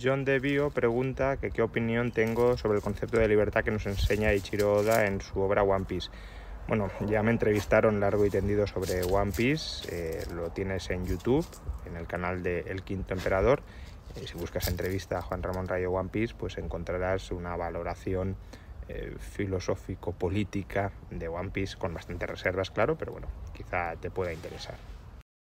John DeVio pregunta que qué opinión tengo sobre el concepto de libertad que nos enseña Ichiro Oda en su obra One Piece. Bueno, ya me entrevistaron largo y tendido sobre One Piece, eh, lo tienes en YouTube, en el canal de El Quinto Emperador. Eh, si buscas entrevista a Juan Ramón Rayo One Piece, pues encontrarás una valoración eh, filosófico-política de One Piece con bastantes reservas, claro, pero bueno, quizá te pueda interesar.